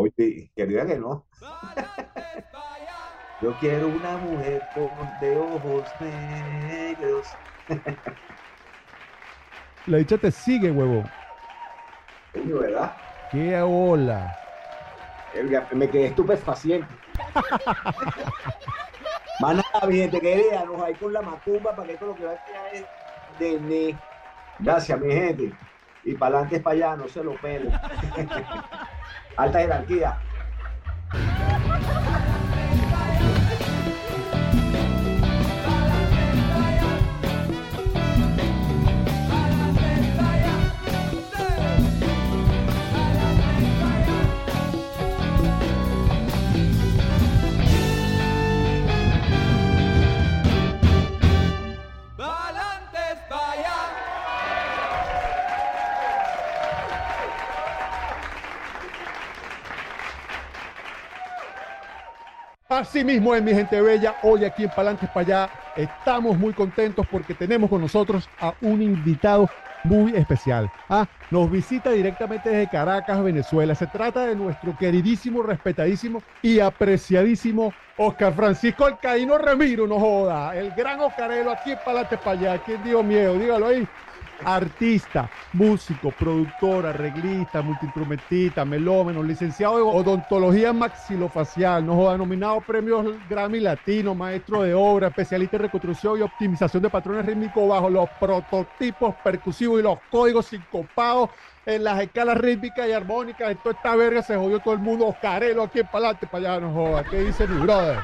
Oye, que diga que no. Yo quiero una mujer con de ojos negros. La dicha te sigue, huevo. Coño, ¿verdad? Qué hola. Me quedé estupefaciente. Más nada, mi gente querida, nos hay con la macumba para que esto lo que va a quedar es de ne. Gracias, mi gente. Y para adelante es para allá, no se lo pelen. Alta jerarquía. Así mismo es, mi gente bella. Hoy aquí en Palantes para allá estamos muy contentos porque tenemos con nosotros a un invitado muy especial. Ah, nos visita directamente desde Caracas, Venezuela. Se trata de nuestro queridísimo, respetadísimo y apreciadísimo Oscar Francisco Alcaíno Ramiro, no joda. El gran Oscarelo aquí en Palantes para allá. ¿Quién dio miedo? Dígalo ahí. Artista, músico, productor, arreglista, multiinstrumentista, melómeno, licenciado en odontología maxilofacial, no joda, nominado premios Grammy Latino, maestro de obra, especialista en reconstrucción y optimización de patrones rítmicos bajo los prototipos percusivos y los códigos sincopados en las escalas rítmicas y armónicas. En toda esta verga se jodió todo el mundo. Oscarelo aquí en Palante, para allá, no joda. ¿Qué dice mi brother?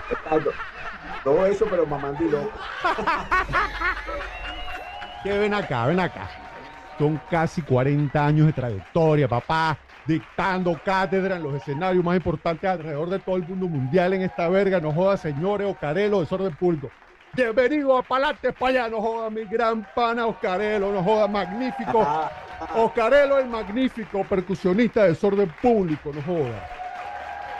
Todo eso, pero mamandilo. Que ven acá, ven acá. Son casi 40 años de trayectoria, papá, dictando cátedra en los escenarios más importantes alrededor de todo el mundo mundial en esta verga. No joda, señores, Oscarelo, desorden público. Bienvenido a Palante España, no joda, mi gran pana Oscarelo, no joda, magnífico. Oscarelo, el magnífico percusionista de desorden público, no joda.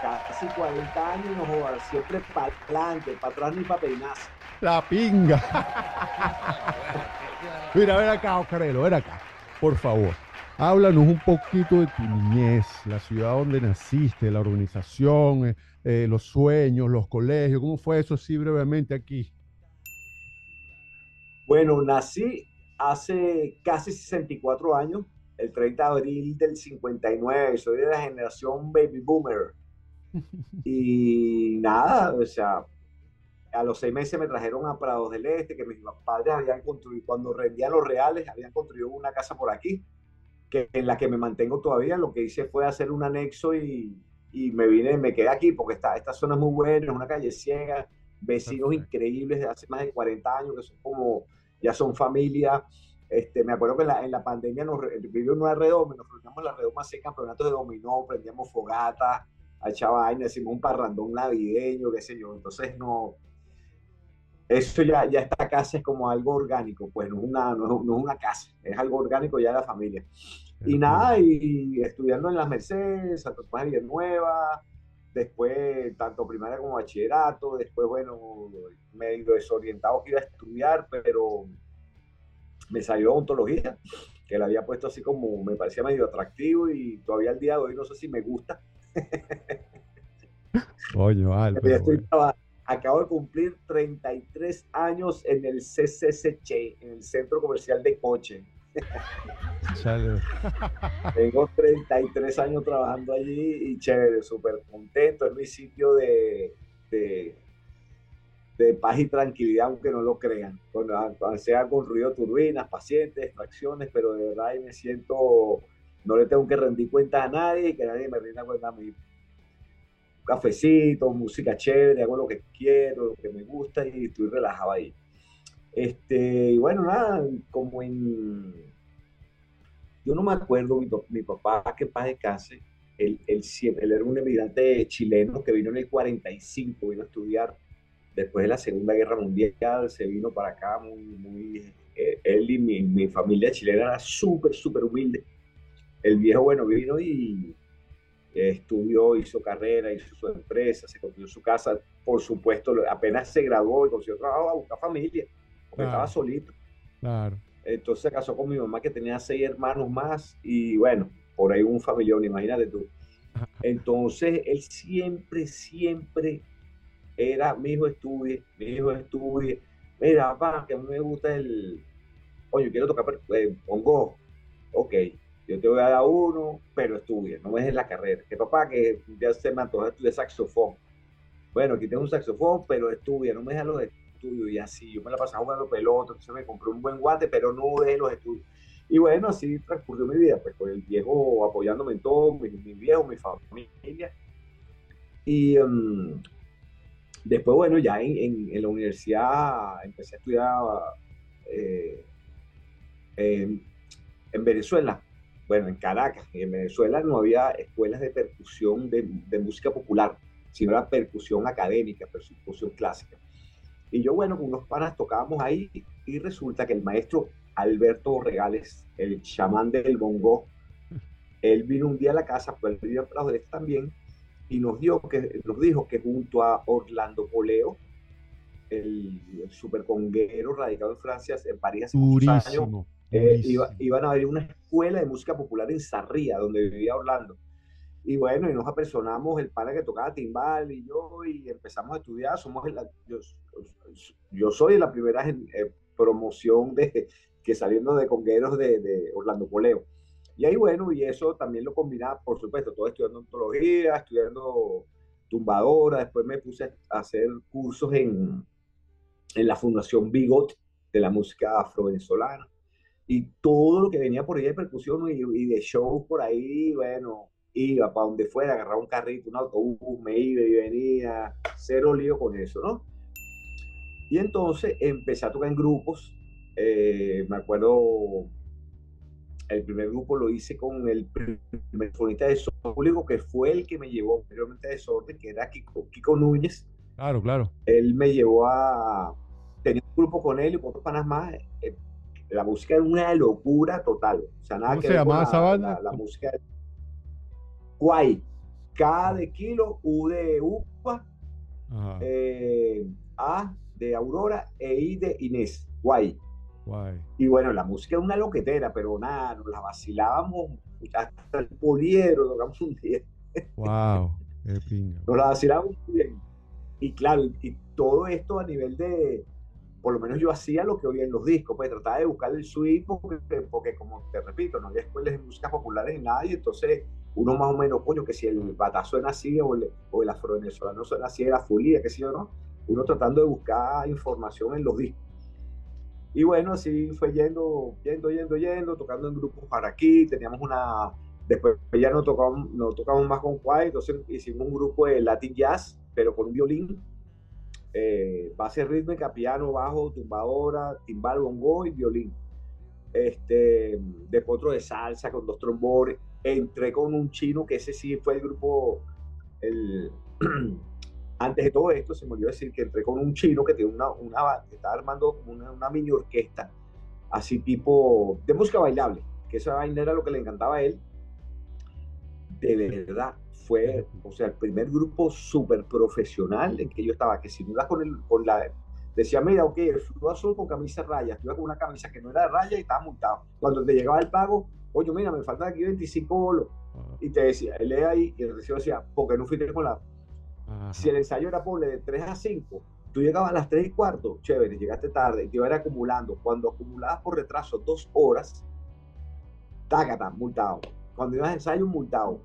Casi 40 años, no jodas. Siempre para adelante, para atrás ni para peinarse. La pinga. Mira, ven acá, Oscarelo, ven acá. Por favor, háblanos un poquito de tu niñez, la ciudad donde naciste, la organización, eh, eh, los sueños, los colegios. ¿Cómo fue eso así brevemente aquí? Bueno, nací hace casi 64 años, el 30 de abril del 59. Soy de la generación baby boomer. Y nada, o sea, a los seis meses me trajeron a Prados del Este, que mis padres habían construido, cuando rendían los reales, habían construido una casa por aquí, que, en la que me mantengo todavía. Lo que hice fue hacer un anexo y, y me vine, me quedé aquí, porque esta, esta zona es muy buena, es una calle ciega, vecinos Perfecto. increíbles de hace más de 40 años, que son como, ya son familia. Este, me acuerdo que en la, en la pandemia nos vivió en una redoma, nos reuníamos en la redoma a hacer campeonatos de dominó, prendíamos fogatas, a vaina, hicimos un parrandón navideño, qué sé yo. Entonces, no, eso ya, ya esta casa es como algo orgánico, pues no es una, no es, no es una casa, es algo orgánico ya de la familia. Y nada, y estudiando en las Mercedes, Santo Tomás de Villanueva, después tanto primaria como bachillerato, después, bueno, medio desorientado que iba a estudiar, pero me salió odontología, que la había puesto así como, me parecía medio atractivo y todavía al día de hoy no sé si me gusta. Coño, Al, pero estoy bueno. Acabo de cumplir 33 años en el CCCC, en el Centro Comercial de Coche. Chale. Tengo 33 años trabajando allí y chévere, súper contento. Es mi sitio de, de, de paz y tranquilidad, aunque no lo crean. Cuando, cuando sea con ruido de turbinas, pacientes, extracciones, pero de verdad ahí me siento, no le tengo que rendir cuentas a nadie y que nadie me rinda cuenta a mí. Cafecito, música chévere, hago lo que quiero, lo que me gusta y estoy relajado ahí. Este, y bueno, nada, como en yo no me acuerdo, mi, pa- mi papá, que paz descanse, él, él, siempre, él era un emigrante chileno que vino en el 45, vino a estudiar después de la Segunda Guerra Mundial, se vino para acá muy, muy, eh, él y mi, mi familia chilena era súper, súper humilde. El viejo, bueno, vino y estudió, hizo carrera, hizo su empresa, se construyó su casa, por supuesto, apenas se graduó y consiguió trabajo a buscar familia, porque Claro. estaba solito. Claro. Entonces se casó con mi mamá que tenía seis hermanos más y bueno, por ahí un familión, imagínate tú. Entonces, él siempre, siempre era, mi hijo estudie, mi hijo estudie. Mira, papá, que a mí me gusta el, oye, quiero tocar eh, pongo, ok, yo te voy a dar uno, pero estudie, no dejes la carrera. Que papá, que ya se me antoja estudiar saxofón. Bueno, aquí tengo un saxofón, pero estudia, no me dejes los estudios. Y así, yo me la pasaba jugando pelota, entonces me compré un buen guante, pero no dejé los estudios. Y bueno, así transcurrió mi vida, pues con el viejo apoyándome en todo, mi, mi viejo, mi familia. Y um, después, bueno, ya en, en, la universidad empecé a estudiar eh, en Venezuela, bueno, en Caracas, en Venezuela no había escuelas de percusión de, música popular, sino la percusión académica, percusión clásica. Y yo, bueno, con unos panas tocábamos ahí y resulta que el maestro Alberto Regales, el chamán del bongo, él vino un día a la casa, pues él vino a este también, y nos, dio que, nos dijo que junto a Orlando Poleo, el, super conguero radicado en Francia en París hace muchos años, eh, iban a abrir una escuela de música popular en Sarria, donde vivía Orlando. Y bueno, y nos apersonamos el padre que tocaba timbal y yo, y empezamos a estudiar. Somos yo, yo, soy la primera eh, promoción de que saliendo de congueros de, de, Orlando Poleo. Y ahí, bueno, y eso también lo combinaba, por supuesto, todo estudiando ontología, estudiando tumbadora. Después me puse a hacer cursos en, en la Fundación Bigot de la música afro-venezolana y todo lo que venía por ahí de percusión y, de show por ahí, bueno, iba para donde fuera, agarraba un carrito, un autobús, me iba y venía, cero lío con eso, ¿no? Y entonces empecé a tocar en grupos, eh, me acuerdo, el primer grupo lo hice con el primer fonista de público que fue el que me llevó anteriormente a Desorden, que era Kiko, Kiko Núñez. Claro, claro. Él me llevó a, tenía un grupo con él y con otros panas más, eh, la música era una locura total. O sea, nada ¿Cómo que se llamaba esa banda? La, música. Guay. K de kilo, U de upa, eh, A de Aurora e I de Inés. Guay. Guay. Y bueno, la música era una loquetera, pero nada, nos la vacilábamos hasta el poliero, tocamos un día. Wow, Nos la vacilábamos muy bien. Y claro, y todo esto a nivel de, por lo menos yo hacía lo que oía en los discos, pues trataba de buscar el suite, porque, como te repito, no había escuelas de música populares nada, y entonces uno más o menos, coño, que si el bata suena así o el, o el afro-venezolano suena así, era fulía, qué sé yo, ¿no? Uno tratando de buscar información en los discos. Y bueno, así fue yendo, yendo, yendo, yendo, tocando en grupos para aquí, teníamos una, después ya no tocamos, no tocamos más con Quay, entonces hicimos un grupo de Latin Jazz, pero con un violín, eh, base rítmica, piano, bajo, tumbadora, timbal, bongo y violín. Este, después otro de salsa con dos trombones. Entré con un chino, que ese sí fue el grupo, el, antes de todo esto, se me olvidó decir que entré con un chino que tiene una, una estaba armando una, una, mini orquesta, así tipo de música bailable, que esa vaina era lo que le encantaba a él. De verdad, fue, o sea, el primer grupo súper profesional en que yo estaba, que si no ibas con, el, con la... Decía, mira, ok, tú azul con camisa raya, tú ibas con una camisa que no era de raya y estaba multado. Cuando te llegaba el pago, oye, mira, me faltan aquí 25 bolos. Y te decía, lee ahí y el recibo decía, porque no fuiste con la... Si el ensayo era, pobre de 3 a 5, tú llegabas a las 3 y cuarto, chévere, llegaste tarde y te iba a ir acumulando. Cuando acumulabas por retraso dos horas, tácata, multado cuando ibas a ensayo, multado.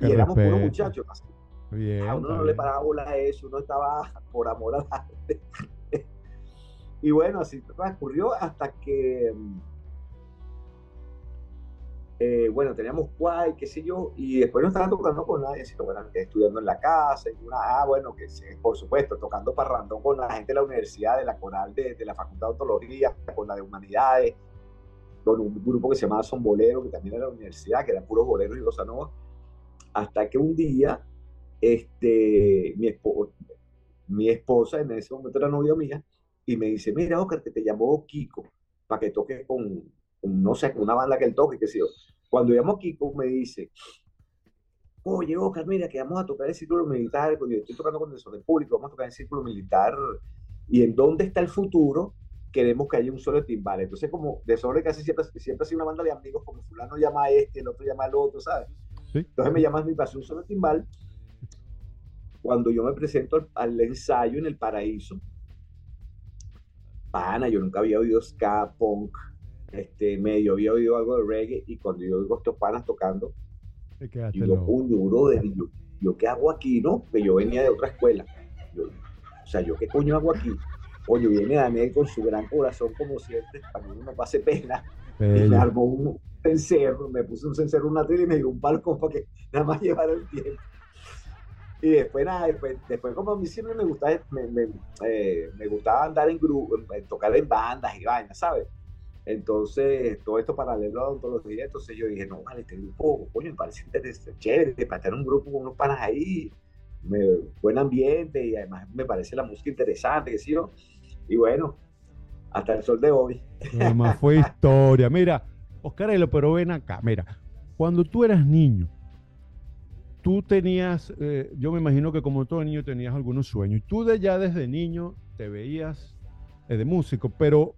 Y éramos puros muchachos. a uno no le paraba bola a eso, uno estaba por amor a la gente. y bueno, así transcurrió hasta que, eh, bueno, teníamos cuay, qué sé yo, y después no estaban tocando con nadie, sino bueno, estudiando en la casa, una, ah, bueno, que sí, por supuesto, tocando parrandón con la gente de la universidad, de la coral de, de la Facultad de Ontología, con la de Humanidades, con un grupo que se llamaba Son Bolero, que también era la universidad, que eran puros boleros y bossa nova, hasta que un día este, mi, mi esposa, en ese momento era novia mía, y me dice, mira, Oscar, que te llamó Kiko para que toques con, no sé, una banda que él toque, que sé yo. Cuando llamó Kiko, me dice, oye, Oscar, mira, que vamos a tocar el círculo militar, cuando yo estoy tocando con el Desorden Público, vamos a tocar el círculo militar, y en dónde está el futuro, queremos que haya un solo timbal. Entonces, como de sobre casi siempre, siempre ha sido una banda de amigos, como fulano llama a este, el otro llama al otro, ¿sabes? Entonces me llaman mi pasión sobre timbal. Cuando yo me presento al, al, ensayo en el paraíso, pana, yo nunca había oído ska, punk, este, medio había oído algo de reggae, y cuando yo oigo estos panas tocando, yo digo, brother, yo, yo qué hago aquí, ¿no? Que yo venía de otra escuela. Yo, o sea, ¿yo qué coño hago aquí? Oye, viene Daniel con su gran corazón, como siempre, para que uno no pase pena. Y me armó un cencerro, me puso un cencerro, una tele y me dio un balcón para que nada más llevara el tiempo. Y después, nada, después, después como a mí siempre me gustaba, me, me, eh, me gustaba andar en grupo, tocar en bandas y vainas, ¿sabes? Entonces, todo esto paralelo a odontología, entonces yo dije, no, vale, este grupo, coño, me parece interesante, chévere, para estar un grupo con unos panas ahí, me, buen ambiente y además me parece la música interesante. Y bueno, hasta el sol de hoy. Además fue historia. Mira, Oscarelo, pero ven acá, mira, cuando tú eras niño, tú tenías, eh, yo me imagino que como todo niño tenías algunos sueños, tú de ya desde niño te veías eh, de músico, pero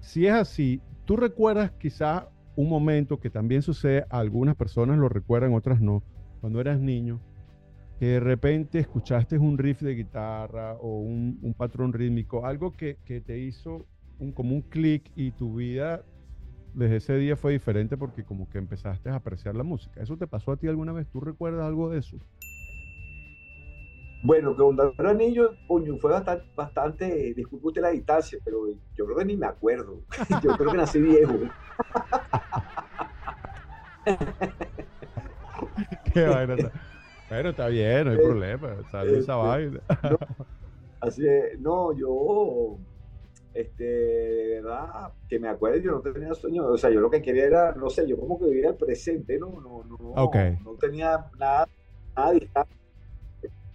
si es así, tú recuerdas quizá un momento que también sucede, algunas personas lo recuerdan, otras no, cuando eras niño, que de repente escuchaste un riff de guitarra o un, patrón rítmico, algo que, te hizo un, como un clic y tu vida desde ese día fue diferente porque como que empezaste a apreciar la música. ¿Eso te pasó a ti alguna vez? ¿Tú recuerdas algo de eso? Bueno, que cuando era niño, coño, fue bastante, bastante, disculpe la distancia, pero yo creo que ni me acuerdo. yo creo que nací viejo. Qué vaina. Bueno, está bien, no hay eh, problema. Sale esa este, vaina. No, así es, no, yo, este, de verdad, que me acuerdo, yo no tenía sueño, o sea, yo lo que quería era, no sé, yo como que vivía el presente, ¿no? No, no, no tenía nada, nada distante.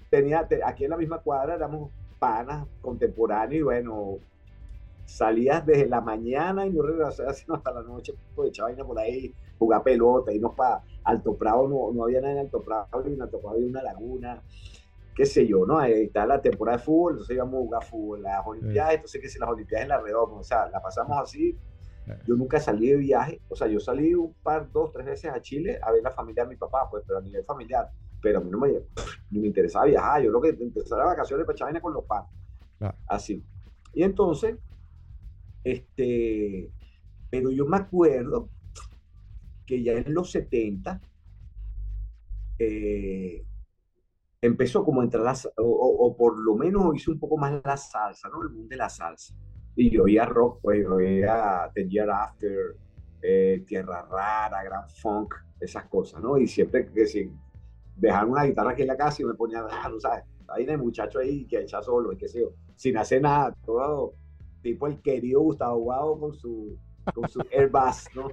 Tenía, aquí en la misma cuadra éramos panas contemporáneos y bueno, salías desde la mañana y no regresabas sino hasta la noche, pues echaba vaina por ahí, jugar pelota, irnos para Alto Prado, no, no había nada en Alto Prado, ni en Alto Prado había una laguna, qué sé yo, ¿no? Ahí está la temporada de fútbol, entonces íbamos a jugar fútbol, las Olimpiadas, entonces que si las Olimpiadas en la redoma, o sea, la pasamos así. Yo nunca salí de viaje, o sea, yo salí un par, dos, tres veces a Chile a ver la familia de mi papá, pues, pero a nivel familiar. Pero a mí no me, ni me interesaba viajar, yo lo que interesaba era vacaciones para echar con los padres. Así. Y entonces, este, pero yo me acuerdo que ya en los 70 eh, empezó como a entrar la, o, por lo menos hizo un poco más la salsa, ¿no? El mundo de la salsa. Y yo oía rock, pues yo oía The Year After, eh, Tierra Rara, Grand Funk, esas cosas, ¿no? Y siempre que si dejaron una guitarra aquí en la casa y me ponía, ah, no sabes, ahí hay muchacho ahí que echa solo, y qué sé yo, sin hacer nada, todo tipo el querido Gustavo Guado con su, con su Airbus, ¿no?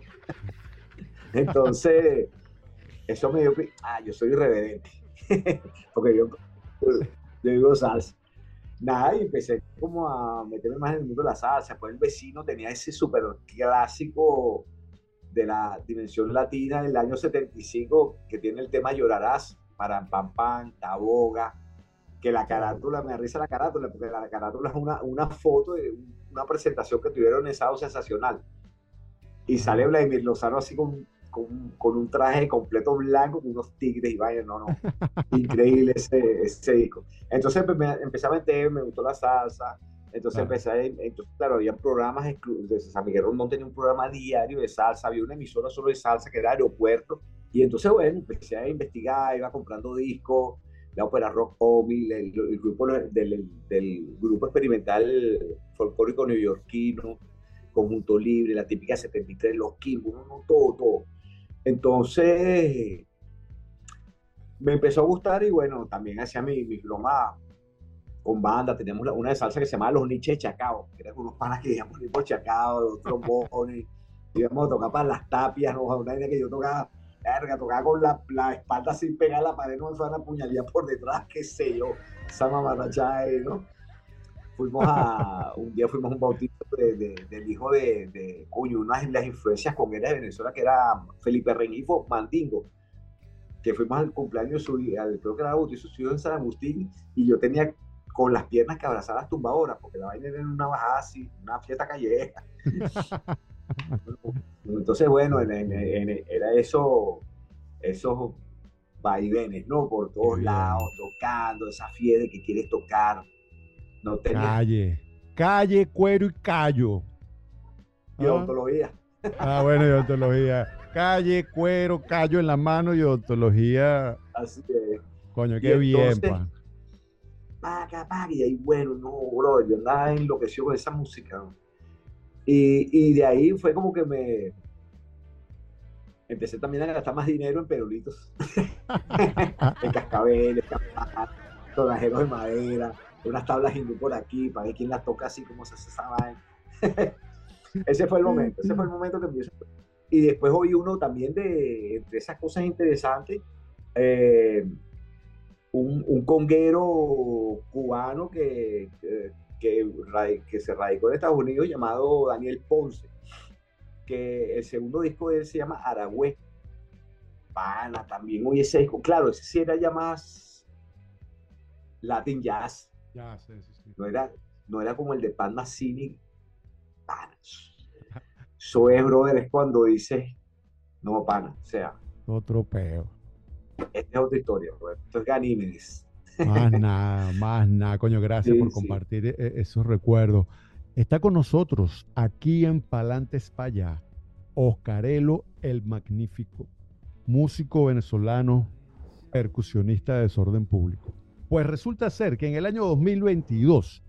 Entonces, eso me dio ah, yo soy irreverente, porque yo, yo digo salsa. Nada, y empecé como a meterme más en el mundo de la salsa. Pues el vecino tenía ese súper clásico de la dimensión latina del año 75 que tiene el tema Llorarás, para Pam Pam, Taboga, que la carátula, me risa la carátula, porque la carátula es una, una foto de una presentación que tuvieron en Sábado Sensacional. Y sale Vladimir Lozano así con, con, con, un traje completo blanco, con unos tigres y vaya, no, no. Increíble ese, ese disco. Entonces pues, me, empecé a meter, me gustó la salsa. Entonces empecé, a, entonces claro, había programas de San Miguel Rondón tenía un programa diario de salsa, había una emisora solo de salsa que era Aeropuerto. Y entonces, bueno, empecé a investigar, iba comprando discos, la ópera rock móvil, el, grupo del, del, grupo experimental folclórico neoyorquino, Conjunto Libre, la típica 73, los Kimbos, no, todo, todo. Entonces, me empezó a gustar y bueno, también hacía mi, mi broma con banda. Teníamos una de salsa que se llamaba Los Niches de Chacao, que eran unos panas que íbamos por Chacao, los trombones, íbamos a tocar para las tapias, ¿no? una idea que yo tocaba verga, tocaba con la, la, espalda sin pegar la pared, no me una puñalía por detrás, qué sé yo, esa mamarracha ¿no? Fuimos a, un día fuimos a un bautizo de, del hijo de, de coño, una de las influencias con él de Venezuela, que era Felipe Rengifo Mandingo, que fuimos al cumpleaños, su, al, creo que era bautizo su hijo en San Agustín, y yo tenía con las piernas que abrazadas tumbadoras, porque la vaina era en una bajada así, una fiesta callejera. Entonces, bueno, era eso, esos vaivenes, ¿no? Por todos lados, tocando, esa fiebre que quieres tocar. No Calle, calle, cuero y callo. Y ¿Ah? odontología. Ah, bueno, y odontología. Calle, cuero, callo en la mano y odontología. Así es. Coño, qué bien, pa. Paga, paga, y ahí, bueno, no, bro, yo andaba enloqueció con esa música. Y, y de ahí fue como que me, empecé también a gastar más dinero en perulitos, en cascabeles, tonajeros de madera, unas tablas hindú por aquí, para ver quién las toca así como se hace esa vaina. ese fue el momento, ese fue el momento que empecé. Y después oí uno también de, entre esas cosas interesantes, eh, un, un, conguero cubano que, que, que, se radicó en Estados Unidos llamado Daniel Ponce que el segundo disco de él se llama Aragüe. Pana, también oye ese disco. Claro, ese sí era ya más Latin Jazz. No, era, no era como el de Pan Cini. Pana. Eso es, brother, es cuando dices, no, pana, o sea. Otro peo. Esta es otra historia, brother. Esto es Ganímedes. Más nada, más nada, coño, gracias por compartir e, e, esos recuerdos. Está con nosotros aquí en Palantes Paya, Oscarelo el Magnífico, músico venezolano, percusionista de desorden público. Pues resulta ser que en el año 2022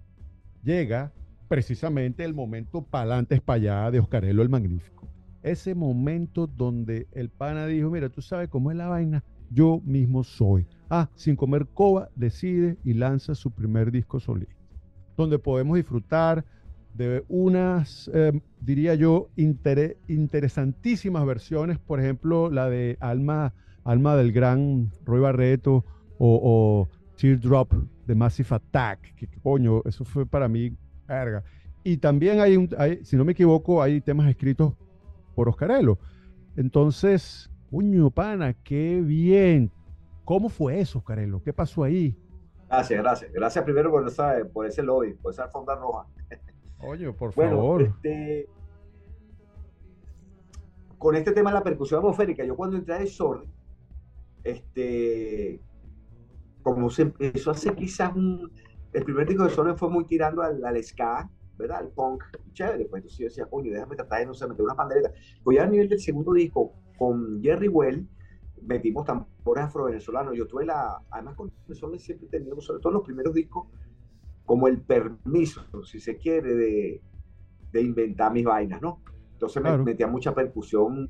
llega precisamente el momento Palantes Paya de Oscarelo el Magnífico. Ese momento donde el pana dijo, mira, tú sabes cómo es la vaina, yo mismo soy. Ah, sin comer coba, decide y lanza su primer disco solista, donde podemos disfrutar de unas, em, diría yo, interesantísimas versiones, por ejemplo, la de Alma, Alma del Gran Roy Barreto o, Teardrop de Massive Attack, que coño, eso fue para mí verga. Y también hay, un, si no me equivoco, hay temas escritos por Oscarello. Entonces, coño, pana, qué bien. ¿Cómo fue eso, Oscarello? ¿Qué pasó ahí? Gracias, gracias. Gracias primero por, esa, por ese lobby, por esa alfombra roja. Oye, por favor. Este, con este tema de la percusión atmosférica, yo cuando entré a Desorden, este, como se empezó a hacer quizás un, el primer disco de Desorden fue muy tirando al, al ska, ¿verdad? Al punk, chévere, pues entonces yo decía, coño, déjame tratar de, no sé, meter una pandereta. Pues ya a nivel del segundo disco, con Jerry Well, metimos tambores afro-venezolanos. Yo tuve la, además con Desorden siempre he tenido, sobre todo en los primeros discos, como el permiso, si se quiere, de, de inventar mis vainas, ¿no? Entonces me metía mucha percusión,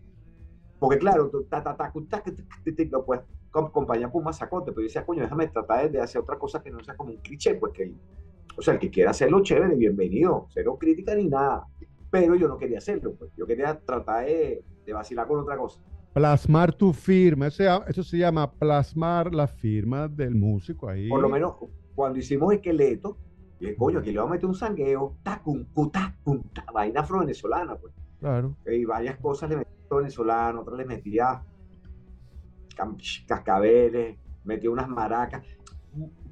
porque claro, ta, ta, ta, no puedes acompañar con un masacote, pero yo decía, coño, déjame tratar de hacer otra cosa que no sea como un cliché, pues que, o sea, el que quiera hacerlo, chévere, bienvenido, cero crítica ni nada, pero yo no quería hacerlo, pues yo quería tratar de, de vacilar con otra cosa. Plasmar tu firma, eso, eso se llama plasmar la firma del músico ahí. Por lo menos cuando hicimos Esqueleto, y coño, aquí le vamos a meter un sangueo, tacun, cutacun, vaina afro-venezolana, pues. Claro. Y varias cosas le metía venezolano, otras le metía cascabeles, metía unas maracas,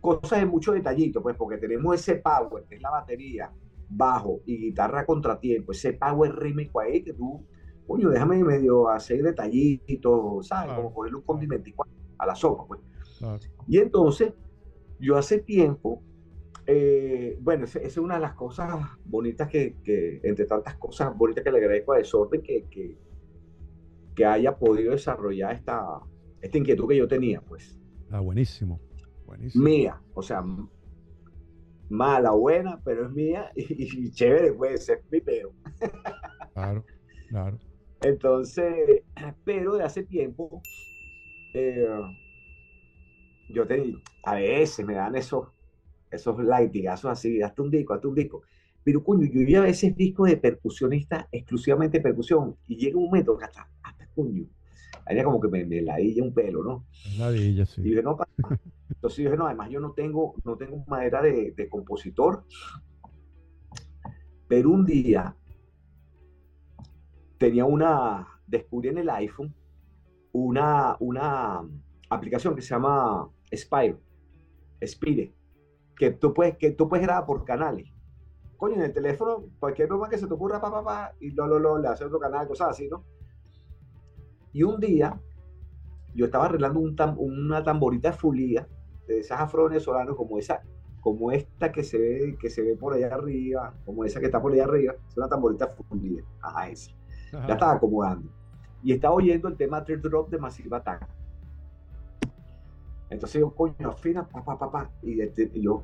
cosas de mucho detallito, pues, porque tenemos ese power, que es la batería, bajo y guitarra contratiempo, ese power rítmico ahí que tú, coño, déjame medio hacer detallitos, ¿sabes? Como ponerle un condimento a la sopa, pues. Y entonces, yo hace tiempo eh, bueno, esa es una de las cosas bonitas que, entre tantas cosas bonitas que le agradezco a Desorden, que, que, que, haya podido desarrollar esta, esta inquietud que yo tenía, pues. Ah, buenísimo, buenísimo. Mía, o sea, mala, buena, pero es mía y, chévere, pues, es mi peo. Claro, claro. Entonces, pero de hace tiempo, eh, yo te, a veces me dan esos esos lightigazos así, hasta un disco, hasta un disco. Pero coño, yo ya a veces disco de percusionista, exclusivamente percusión, y llega un momento que hasta, hasta coño, había como que me, me ladilla un pelo, ¿no? Ladilla, sí. Y dije, no, entonces dije, no, además yo no tengo, no tengo madera de, de compositor, pero un día tenía una, descubrí en el iPhone una, una aplicación que se llama Spire, Spire, que tú puedes, que tú puedes grabar por canales. Coño, en el teléfono, cualquier broma que se te ocurra, pa, pa, pa, y lo, lo, lo, le hace otro canal, cosas así, ¿no? Y un día yo estaba arreglando un una tamborita fulía de esas afro-venezolanas como esa, como esta que se ve, que se ve por allá arriba, como esa que está por allá arriba, es una tamborita fulía, ajá, esa. Ya estaba acomodando. Y estaba oyendo el tema Drop de Massive Attack. Entonces yo, coño, afina, papá, papá, y, este, yo,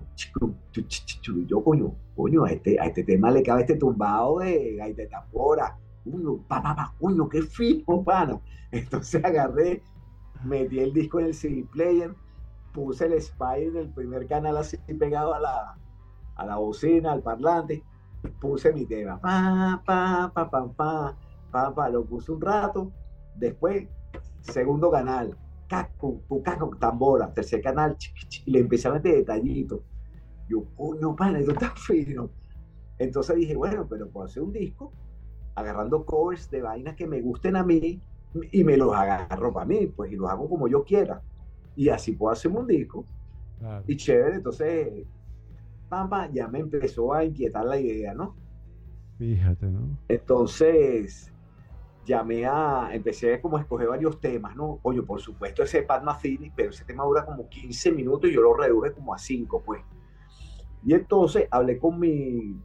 yo, coño, coño, a este, a este tema le cabe este tumbado de gaita de tambora, coño, papá, coño, qué fino, pana. Entonces agarré, metí el disco en el CD player, puse el spy en el primer canal así pegado a la, a la bocina, al parlante, puse mi tema, pa, pa, pa, pa, pa, pa, pa, lo puse un rato, después, segundo canal, caco, tambora, tercer canal, y le empecé a meter detallitos. Yo, coño, pana, esto está fino. Entonces dije, bueno, pero puedo hacer un disco agarrando covers de vainas que me gusten a mí y me los agarro para mí, pues, y los hago como yo quiera. Y así puedo hacer un disco. Y chévere, entonces, pampa, ya me empezó a inquietar la idea, ¿no? Fíjate, ¿no? Entonces, llamé a, empecé como a escoger varios temas, ¿no? Oye, por supuesto ese Pat Metheny, pero ese tema dura como 15 minutos y yo lo reduje como a 5, pues. Y entonces hablé con mi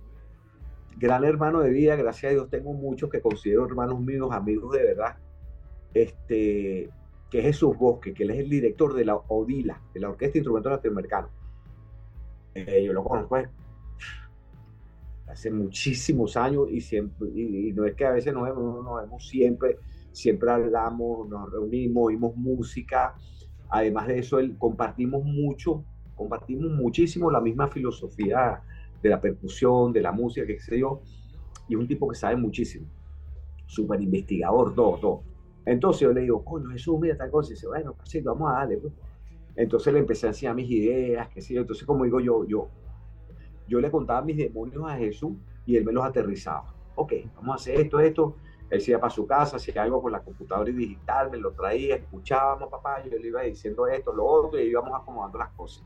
gran hermano de vida, gracias a Dios tengo muchos que considero hermanos míos, amigos de verdad, este, que es Jesús Bosque, que él es el director de la ODILA, de la Orquesta de Instrumentos Latinoamericanos. Eh, yo lo conozco hace muchísimos años y siempre, y, no es que a veces nos vemos, nos vemos siempre, siempre hablamos, nos reunimos, oímos música. Además de eso, compartimos mucho, compartimos muchísimo la misma filosofía de la percusión, de la música, que sé yo, y es un tipo que sabe muchísimo, súper investigador, todo, todo. Entonces yo le digo, coño, Jesús, mira tal cosa, y dice, bueno, así, vamos a darle. Pues". Entonces le empecé a enseñar mis ideas, qué sé yo. Entonces, como digo yo, yo yo le contaba mis demonios a Jesús y él me los aterrizaba. Ok, vamos a hacer esto, esto. Él se iba para su casa, hacía algo con la computadora y digital, me lo traía, escuchábamos, papá, yo le iba diciendo esto, lo otro, y íbamos acomodando las cosas.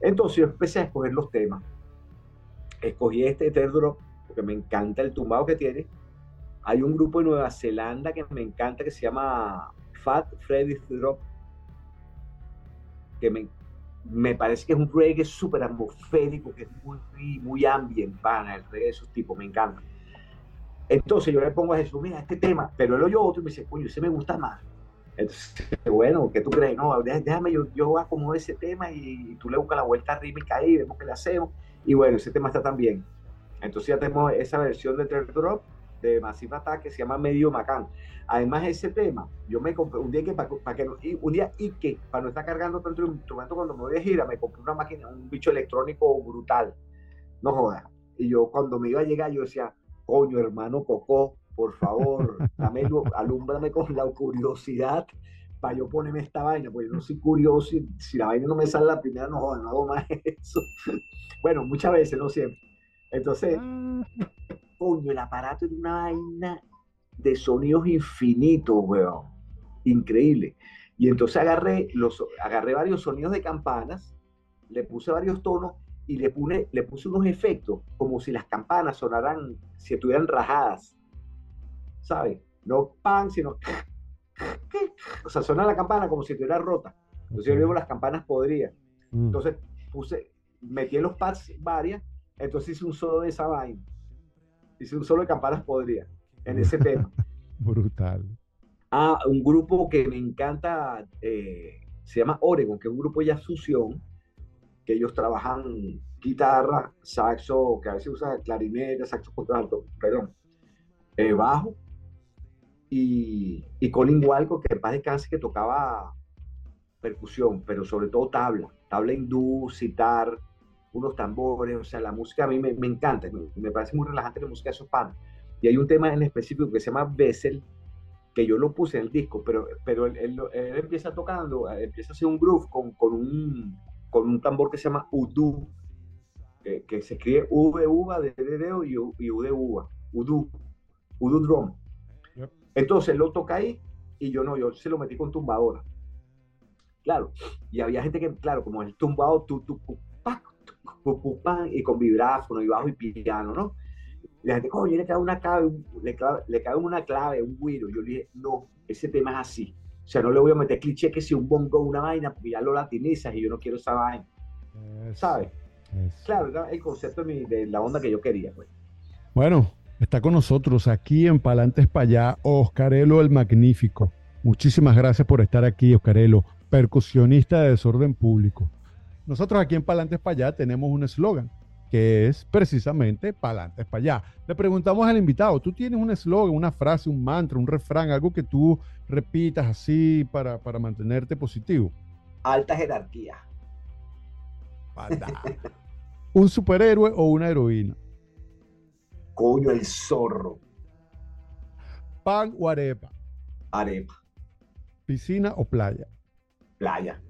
Entonces yo empecé a escoger los temas. Escogí este Drop, porque me encanta el tumbado que tiene. Hay un grupo de Nueva Zelanda que me encanta que se llama Fat Freddy's Drop, que me, me parece que es un reggae súper atmosférico, que es muy, muy ambiental, el reggae de esos tipos, me encanta. Entonces yo le pongo a Jesús, mira, este tema, pero él oyó otro y me dice, coño, ese me gusta más. Entonces, bueno, ¿qué tú crees? No, déjame, yo, yo acomodo ese tema y, tú le buscas la vuelta rítmica ahí, vemos qué le hacemos. Y bueno, ese tema está también. Entonces ya tenemos esa versión de Third Drop de Massive Attack que se llama Medio Macán. Además, ese tema, yo me compré un día que para, que un día y que para no estar cargando tanto instrumento cuando me voy de gira, me compré una máquina, un bicho electrónico brutal. No jodas. Y yo cuando me iba a llegar, yo decía, coño, hermano Coco, por favor, dame, alúmbrame con la curiosidad para yo ponerme esta vaina, porque yo no soy curioso, y si la vaina no me sale la primera, no no hago más eso. bueno, muchas veces, no siempre. Entonces, ah. coño, el aparato es una vaina de sonidos infinitos, weón. Increíble. Y entonces agarré, los, agarré varios sonidos de campanas, le puse varios tonos y le, puse, le puse unos efectos como si las campanas sonaran, si estuvieran rajadas. ¿Sabes? No pan, sino... O sea, suena la campana como si estuviera rota. Entonces yo luego las campanas podrían. Mm. Entonces puse, metí en los pads varias, entonces hice un solo de esa vaina. Hice un solo de campanas podría en ese tema. Brutal. Ah, un grupo que me encanta, eh, se llama Oregon, que es un grupo ya fusión, que ellos trabajan guitarra, saxo, que a veces usa clarinete, saxo contralto, perdón, eh, bajo, y, y Colin Walco, que en paz descanse, que tocaba percusión, pero sobre todo tabla, tabla hindú, citar, unos tambores, o sea, la música a mí me, me encanta, me, parece muy relajante la música de esos. Y hay un tema en específico que se llama Bessel, que yo lo puse en el disco, pero, pero él, él, empieza tocando, empieza a hacer un groove con, con, un, con un tambor que se llama Udu, que, que se escribe de uva, de dedo y, U de uva, Udu, Udu drum. Entonces lo toca ahí y yo no, yo se lo metí con tumbadora. Claro, y había gente que, claro, como el tumbado, tu, tu, y con vibráfono y bajo y piano, ¿no? la gente, coño, le cae una clave, le, le cae una clave, un güiro. Yo le dije, no, ese tema es así. O sea, no le voy a meter cliché que si un bongo una vaina, porque ya lo latinizas y yo no quiero esa vaina. ¿Sabes? Claro, era el concepto de, mi, de, la onda que yo quería. Pues. Bueno, está con nosotros aquí en Palantes para allá Oscarelo el Magnífico. Muchísimas gracias por estar aquí, Oscarelo, percusionista de desorden público. Nosotros aquí en Palantes para allá tenemos un eslogan que es precisamente Palantes para allá. Le preguntamos al invitado, ¿tú tienes un eslogan, una frase, un mantra, un refrán, algo que tú repitas así para, para mantenerte positivo? Alta jerarquía. ¿Un superhéroe o una heroína? Coño, el zorro. ¿Pan o arepa? Arepa. ¿Piscina o playa? Playa.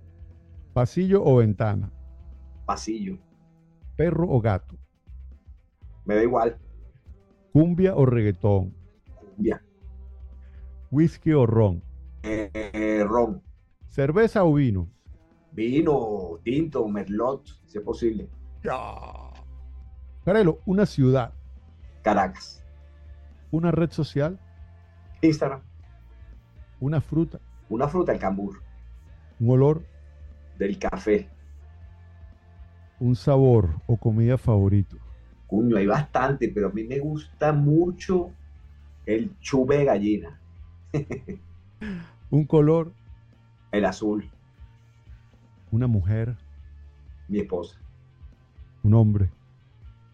¿Pasillo o ventana? Pasillo. ¿Perro o gato? Me da igual. ¿Cumbia o reggaetón? Cumbia. ¿Whisky o ron? Eh, eh, ron. ¿Cerveza o vino? Vino, tinto, merlot, si es posible. Ya. Carelo, una ciudad. Caracas. Una red social. Instagram. Una fruta. Una fruta, el cambur. Un olor. Del café. Un sabor o comida favorito. Cuño, hay bastante, pero a mí me gusta mucho el chube de gallina. Un color. El azul. Una mujer. Mi esposa. Un hombre.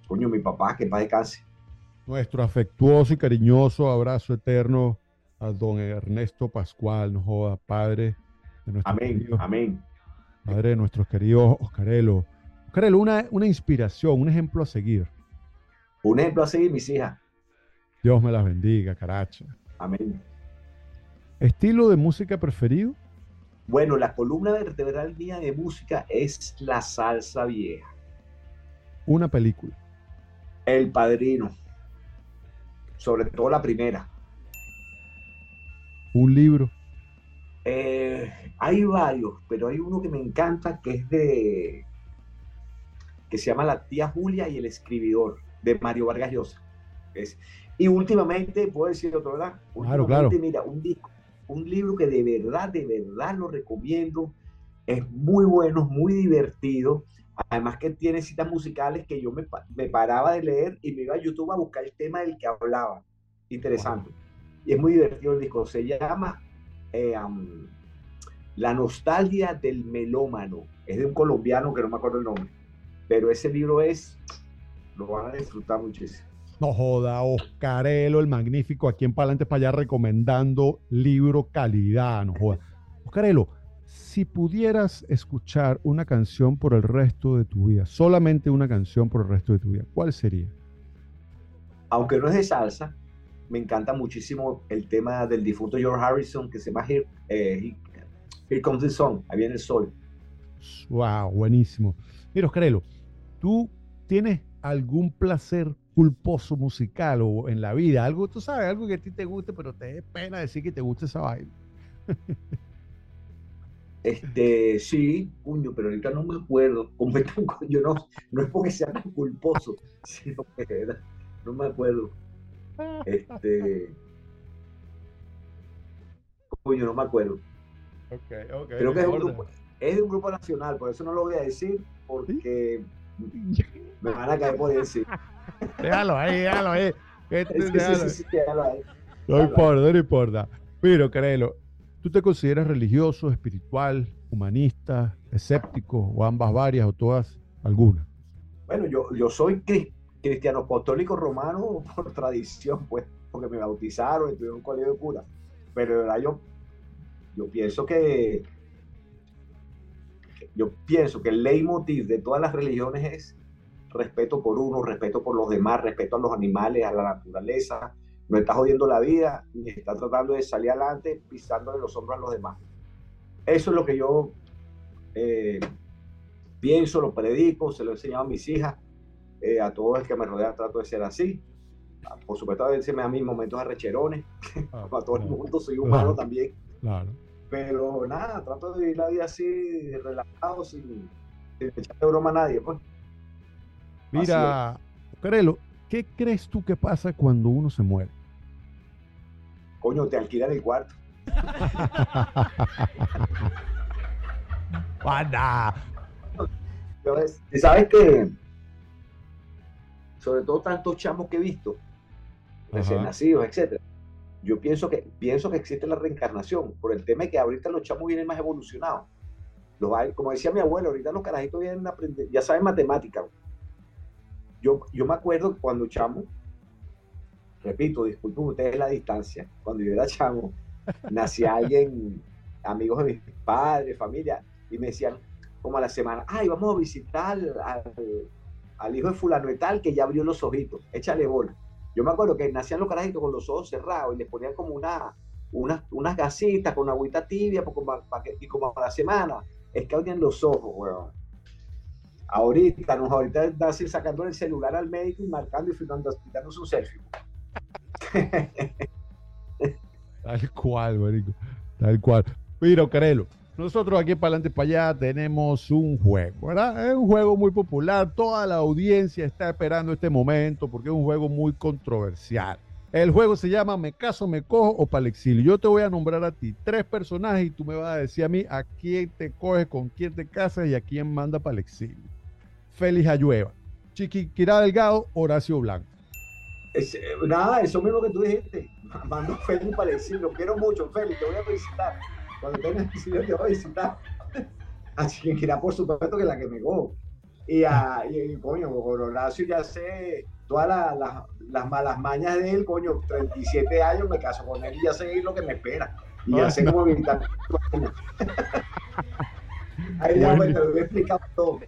Coño, mi papá, que paz descanse. Nuestro afectuoso y cariñoso abrazo eterno a don Ernesto Pascual, no joda, padre de nuestros Amén, queridos, amén. padre de nuestros queridos Oscarelo. Oscarelo, una, una inspiración, un ejemplo a seguir. Un ejemplo a seguir, mis hijas. Dios me las bendiga, caracha. Amén. ¿Estilo de música preferido? Bueno, la columna vertebral mía de música es la salsa vieja. Una película. El Padrino. Sobre todo la primera. Un libro. Eh, hay varios, pero hay uno que me encanta que es de. que se llama La tía Julia y el escribidor, de Mario Vargas Llosa. Es, y últimamente, puedo decir otro, ¿verdad? Claro, claro. Mira, un disco, un libro que de verdad, de verdad lo recomiendo. Es muy bueno, muy divertido. Además que tiene citas musicales que yo me, me, paraba de leer y me iba a YouTube a buscar el tema del que hablaba. Interesante. Wow. Y es muy divertido el disco. Se llama eh, um, La nostalgia del melómano. Es de un colombiano que no me acuerdo el nombre. Pero ese libro es, lo van a disfrutar muchísimo. No joda, Oscarelo, el magnífico, aquí en Palante para allá recomendando libro calidad, no joda. Oscarelo, si pudieras escuchar una canción por el resto de tu vida, solamente una canción por el resto de tu vida, ¿cuál sería? Aunque no es de salsa, me encanta muchísimo el tema del difunto George Harrison que se llama Here, eh, Here Comes the Sun, ahí viene el sol. Wow, buenísimo. Mira, Oscarelo, ¿tú tienes algún placer culposo musical o en la vida? Algo, tú sabes, algo que a ti te guste, pero te dé pena decir que te guste esa vaina. Este, sí, puño, pero ahorita no me acuerdo. Yo no, no es porque sea tan culposo, sino que no me acuerdo. Este, puño, no me acuerdo. Okay, okay, Creo que es un, grupo, es de un grupo nacional, por eso no lo voy a decir, porque me van a caer por decir. Déjalo ahí, déjalo ahí. Sí, sí, sí, déjalo ahí. No importa, no importa. Pero créelo, ¿Tú te consideras religioso, espiritual, humanista, escéptico o ambas varias o todas algunas? Bueno, yo, yo soy cristiano apostólico romano por tradición, pues, porque me bautizaron, estuve en un colegio de cura. Pero de verdad yo, yo pienso que yo pienso que el leitmotiv de todas las religiones es respeto por uno, respeto por los demás, respeto a los animales, a la naturaleza, no está jodiendo la vida, ni está tratando de salir adelante pisándole los hombros a los demás. Eso es lo que yo eh, pienso, lo predico, se lo he enseñado a mis hijas, eh, a todos los que me rodean trato de ser así. Por supuesto, a veces me da mis momentos arrecherones, ah, a todo el mundo soy humano claro, también. Claro. Pero nada, trato de vivir la vida así, relajado, sin, sin echarle broma a nadie. Pues. Mira, Carelo, ¿qué crees tú que pasa cuando uno se muere? Coño, te alquilan el cuarto. Banda. Y sabes que, sobre todo tantos chamos que he visto, recién nacidos, etcétera, yo pienso que, pienso que existe la reencarnación, por el tema de que ahorita los chamos vienen más evolucionados. Los como decía mi abuelo, ahorita los carajitos vienen a aprender, ya saben matemática. Yo, yo me acuerdo que cuando chamo, repito, disculpen ustedes la distancia, cuando yo era chamo, nacía alguien, amigos de mis padres, familia, y me decían, como a la semana, ay, vamos a visitar al, hijo de fulano y tal, que ya abrió los ojitos, échale bola. Yo me acuerdo que nacían los carajitos con los ojos cerrados y les ponían como una, unas, unas gasitas con agüita tibia, y como a la semana, es que abrían los ojos, weón. Ahorita, no, ahorita sacando el celular al médico y marcando y filmando, dándose un selfie. Tal cual, marico. Tal cual. Mira, Carelo, nosotros aquí para adelante para allá tenemos un juego, ¿verdad? Es un juego muy popular. Toda la audiencia está esperando este momento porque es un juego muy controversial. El juego se llama Me caso, me cojo o para el exilio. Yo te voy a nombrar a ti tres personajes y tú me vas a decir a mí a quién te coges, con quién te casas y a quién manda para el exilio. Félix Ayueva, Chiquiquirá Delgado, Horacio Blanco. Es, eh, nada, eso mismo que tú dijiste. Mando Félix para decir, lo quiero mucho, Félix, te voy a visitar. Cuando tengas exilio te voy a visitar. Así que quiera, por supuesto, que la que me go. Y, a, y, coño, con Horacio ya sé todas la- la- las malas mañas de él, coño, 37 años, me caso con él y ya sé lo que me espera. Y ya sé cómo evitar. Ahí ya Bueno. me lo he explicado todo.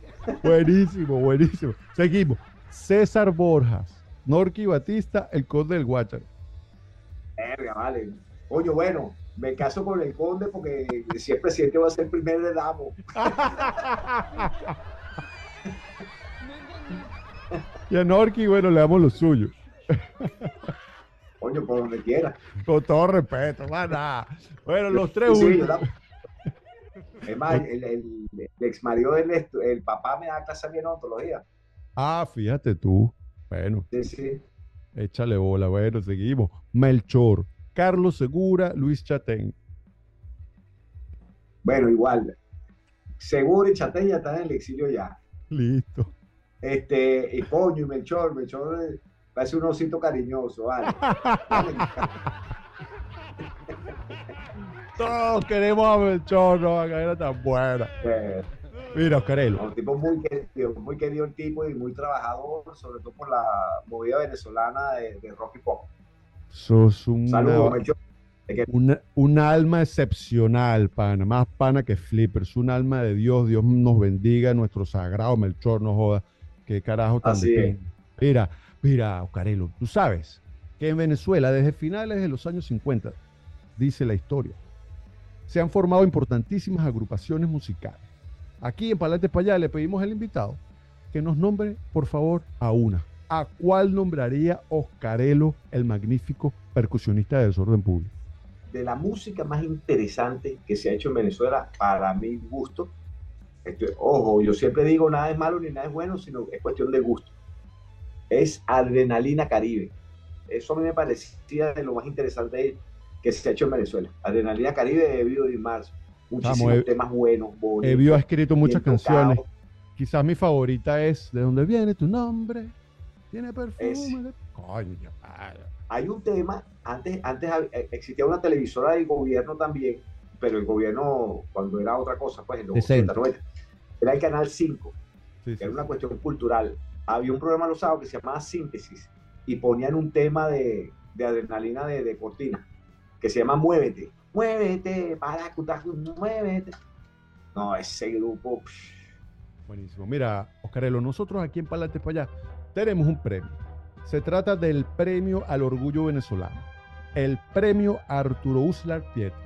Buenísimo, buenísimo. Seguimos. César Borjas, Norqui Batista, el conde del Guácharo. Verga, vale. Coño, bueno, me caso con el conde porque si es presidente va a ser primer de damo. Y a Norqui, bueno, le damos lo suyo. Coño, por donde quiera. Con todo respeto, nada. Bueno, los tres Sí, la- Es más, el, el, el ex marido del el papá me da clase a mí en odontología. Ah, fíjate tú. Bueno, Sí, sí. échale bola. Bueno, seguimos. Melchor, Carlos Segura, Luis Chatén. Bueno, igual. Seguro y Chatén ya están en el exilio ya. Listo. Este, y coño, y Melchor, Melchor eh, parece un osito cariñoso, vale. Todos queremos a Melchor, no, acá era tan buena. eh, Mira, Oscarelo. Un tipo muy querido, muy querido el tipo y muy trabajador, sobre todo por la movida venezolana de, de rock y pop. Sos una, Saludos, una, un alma excepcional, pana. Más pana que Flippers. Un alma de Dios. Dios nos bendiga. Nuestro sagrado Melchor, no joda. Qué carajo tan Así es. Mira, mira, Oscarelo. Tú sabes que en Venezuela, desde finales de los años 50, dice la historia, se han formado importantísimas agrupaciones musicales. Aquí en Palante para le pedimos al invitado que nos nombre, por favor, a una. ¿A cuál nombraría Oscarelo, el magnífico percusionista de desorden público? De la música más interesante que se ha hecho en Venezuela, para mi gusto, este, ojo, yo siempre digo nada es malo ni nada es bueno, sino es cuestión de gusto. Es Adrenalina Caribe. Eso a mí me parecía de lo más interesante que se ha hecho en Venezuela. Adrenalina Caribe de Vivo y Marzo. Muchísimos Vamos, temas buenos, bonitos. Evio ha escrito muchas canciones. Quizás mi favorita es ¿De dónde viene tu nombre? Tiene perfume. De- Coño, hay un tema, antes, antes eh, existía una televisora del gobierno también, pero el gobierno, cuando era otra cosa, pues en los Decente. 80, 90, era el Canal 5, Sí, que sí, era una cuestión cultural. Había un programa los sábados que se llamaba Síntesis y ponían un tema de, de adrenalina de, de cortina, que se llama Muévete, Muévete, para muévete. No, ese grupo, Buenísimo. Mira, Oscarelo, nosotros aquí en Palante para allá tenemos un premio. Se trata del premio al orgullo venezolano. El premio Arturo Uslar Pietri.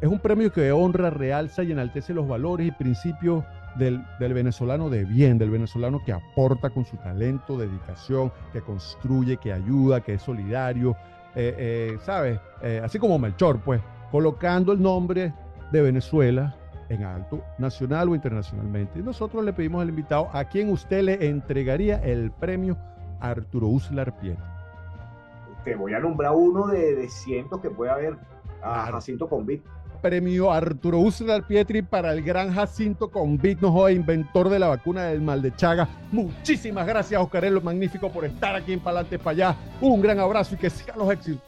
Es un premio que honra, realza y enaltece los valores y principios del, del venezolano de bien, del venezolano que aporta con su talento, dedicación, que construye, que ayuda, que es solidario, eh, eh, ¿sabes? Eh, así como Melchor, pues, colocando el nombre de Venezuela en alto, nacional o internacionalmente. Y nosotros le pedimos al invitado a quien usted le entregaría el premio Arturo Uslar Pietri. te voy a nombrar uno de, de cientos que puede haber. a Jacinto Convit. Premio Arturo Uslar Pietri para el gran Jacinto Convit, no inventor de la vacuna del mal de Chaga. Muchísimas gracias, Oscarelo Magnífico, por estar aquí en Palante para allá. Un gran abrazo y que sigan los éxitos.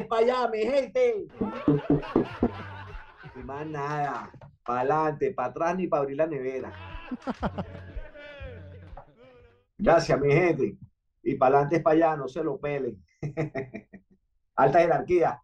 Para allá, mi gente. Y más nada, para adelante, para atrás ni para abrir la nevera. Gracias, mi gente. Y para adelante, para allá, no se lo pelen. Alta jerarquía.